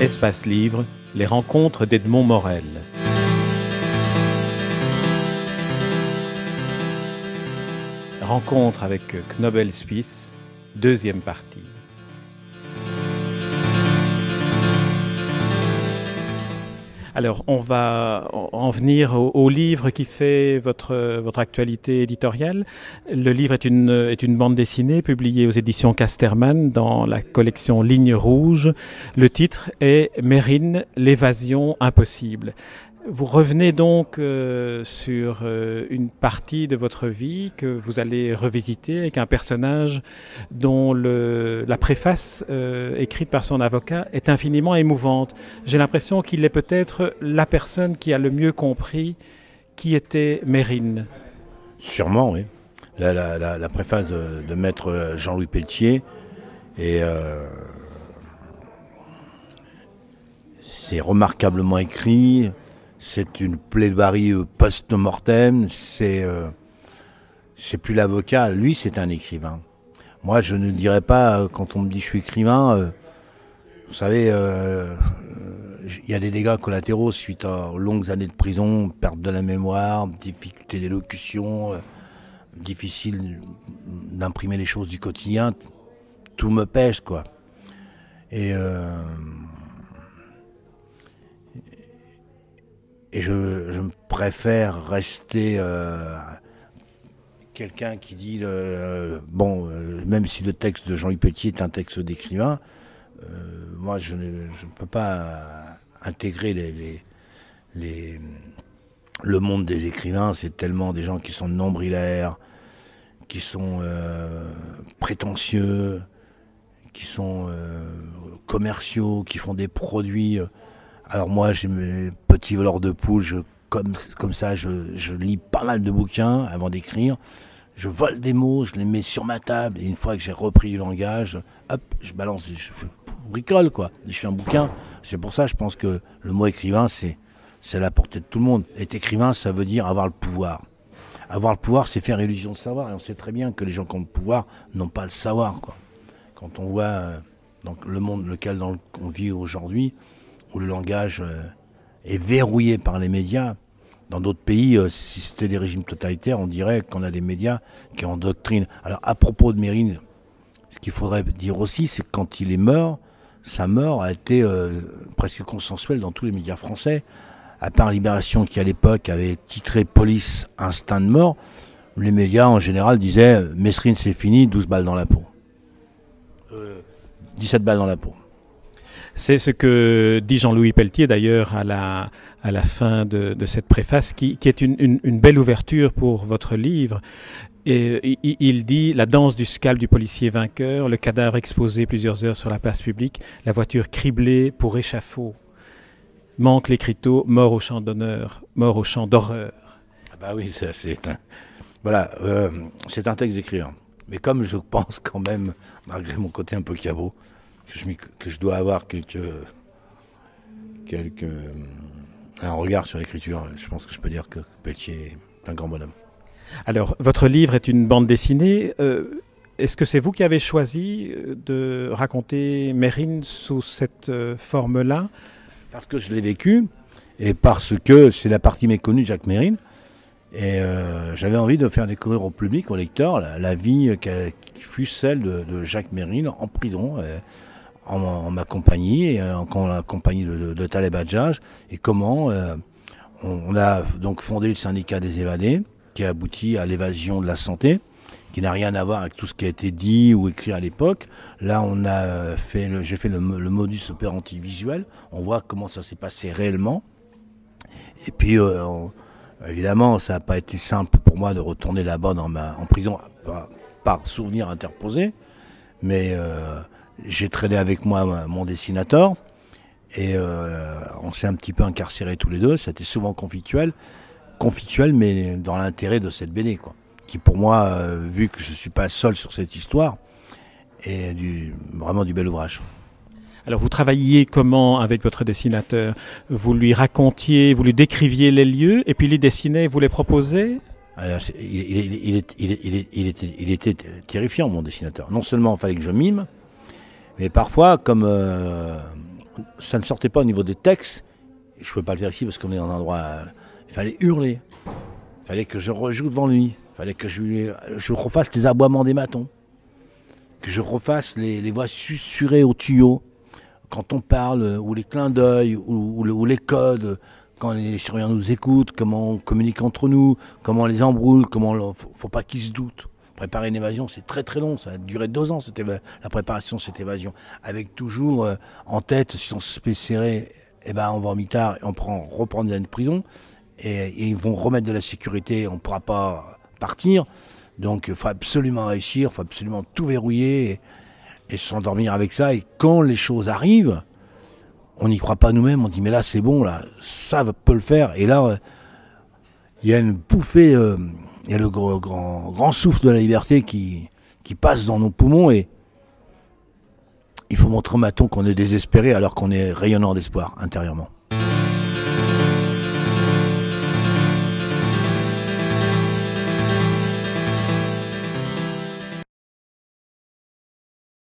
Espace Livre, les rencontres d'Edmond Morel. Rencontre avec Knobel deuxième partie. Alors, on va en venir au, livre qui fait votre, votre actualité éditoriale. Le livre est une, est une bande dessinée publiée aux éditions Casterman dans la collection Ligne Rouge. Le titre est Mérine, l'évasion impossible. Vous revenez donc euh, sur euh, une partie de votre vie que vous allez revisiter avec un personnage dont la préface euh, écrite par son avocat est infiniment émouvante. J'ai l'impression qu'il est peut-être la personne qui a le mieux compris qui était Mérine. Sûrement, oui. La, préface de, de maître Jean-Louis Pelletier est c'est remarquablement écrit c'est une plaidoirie post-mortem, c'est euh, c'est plus l'avocat, lui c'est un écrivain. Moi je ne dirais pas, euh, quand on me dit je suis écrivain, euh, vous savez, il y a des dégâts collatéraux suite aux longues années de prison, perte de la mémoire, difficulté d'élocution, difficile d'imprimer les choses du quotidien, tout me pèse quoi. Et et je, préfère rester euh, quelqu'un qui dit le, bon, euh, même si le texte de Jean-Louis Petit est un texte d'écrivain, euh, moi je ne, peux pas intégrer le monde des écrivains. C'est tellement des gens qui sont nombrilaires, qui sont prétentieux, qui sont commerciaux, qui font des produits alors moi, j'ai mes petits voleurs de poules, je, comme, comme ça, je, je lis pas mal de bouquins avant d'écrire. Je vole des mots, je les mets sur ma table, et une fois que j'ai repris le langage, hop, je balance, je bricole, quoi. Je fais un bouquin. C'est pour ça, je pense que le mot écrivain, c'est, c'est à la portée de tout le monde. Être écrivain, ça veut dire avoir le pouvoir. Avoir le pouvoir, c'est faire illusion de savoir, et on sait très bien que les gens qui ont le pouvoir n'ont pas le savoir, quoi. Quand on voit euh, donc, le monde lequel on vit aujourd'hui, où le langage euh, est verrouillé par les médias. Dans d'autres pays, euh, si c'était des régimes totalitaires, on dirait qu'on a des médias qui ont doctrine. Alors à propos de Mérine, ce qu'il faudrait dire aussi, c'est que quand il est mort, sa mort a été euh, presque consensuelle dans tous les médias français. À part Libération qui à l'époque avait titré Police instinct de mort, les médias en général disaient Mesrine c'est fini, 12 balles dans la peau. 17 balles dans la peau. C'est ce que dit Jean-Louis Pelletier d'ailleurs à la, à la fin de, de cette préface, qui, qui est une, une, belle ouverture pour votre livre. Et il dit la danse du scalp du policier vainqueur, le cadavre exposé plusieurs heures sur la place publique, la voiture criblée pour échafaud. Manque l'écriteau, mort au champ d'honneur, mort au champ d'horreur. Ah bah oui, c'est un, voilà, euh, c'est un texte d'écrivain. Mais comme je pense quand même, malgré mon côté un peu cabot, que je, que je dois avoir quelques, quelques, euh, un regard sur l'écriture. Je pense que je peux dire que Pelletier est un grand bonhomme. Alors, votre livre est une bande dessinée. Euh, Est-ce que c'est vous qui avez choisi euh, de raconter Mérine sous cette forme-là? Parce que je l'ai vécu et parce que c'est la partie méconnue de Jacques Mérine. Et euh, j'avais envie de faire découvrir au public, au lecteur, la, la vie qui, qui, fut celle de, de Jacques Mérine en prison. En, ma compagnie euh, en, la compagnie de, de, Taleb et comment euh, on, a donc fondé le syndicat des évadés qui a abouti à l'évasion de la santé qui n'a rien à voir avec tout ce qui a été dit ou écrit à l'époque. Là, on a fait, le, j'ai fait le, modus operandi visuel. On voit comment ça s'est passé réellement. Et puis, euh, évidemment, ça n'a pas été simple pour moi de retourner là-bas en prison par, par souvenir interposé. Mais euh, j'ai traîné avec moi mon dessinateur et euh, on s'est un petit peu incarcérés tous les deux. C'était souvent conflictuel, conflictuel, mais dans l'intérêt de cette BD, quoi. Qui pour moi, euh, vu que je suis pas seul sur cette histoire, est du, vraiment du bel ouvrage. Alors vous travailliez comment avec votre dessinateur? Vous lui racontiez, vous lui décriviez les lieux et puis lui dessinait, vous les proposez? Alors, il, il, il, il, il, il était terrifiant mon dessinateur. Non seulement il fallait que je mime, mais parfois, comme euh, ça ne sortait pas au niveau des textes. Je ne peux pas le ici parce qu'on est en endroit. Euh, il fallait hurler. Il fallait que je rejoue devant lui. Il fallait que je, refasse les aboiements des matons. Que je refasse les, voix susurrées au tuyau. Quand on parle, ou les clins d'œil, ou, les codes, quand les surveillants nous écoutent, comment on communique entre nous, comment on les embrouille, comment ne faut pas qu'ils se doutent. Préparer une évasion, c'est très très long. Ça a duré deux ans, la préparation de cette évasion. Avec toujours euh, en tête, si on se fait serrer, eh ben, on va en mitard on prend, reprend de prison. Et, ils vont remettre de la sécurité, on ne pourra pas partir. Donc il faut absolument réussir, il faut absolument tout verrouiller et, s'endormir avec ça. Et quand les choses arrivent, on n'y croit pas nous-mêmes, on dit mais là c'est bon, là, ça peut le faire. Et là, il y a une bouffée. Euh, il y a le grand, souffle de la liberté qui, qui passe dans nos poumons et il faut montrer au maton qu'on est désespéré alors qu'on est rayonnant d'espoir intérieurement.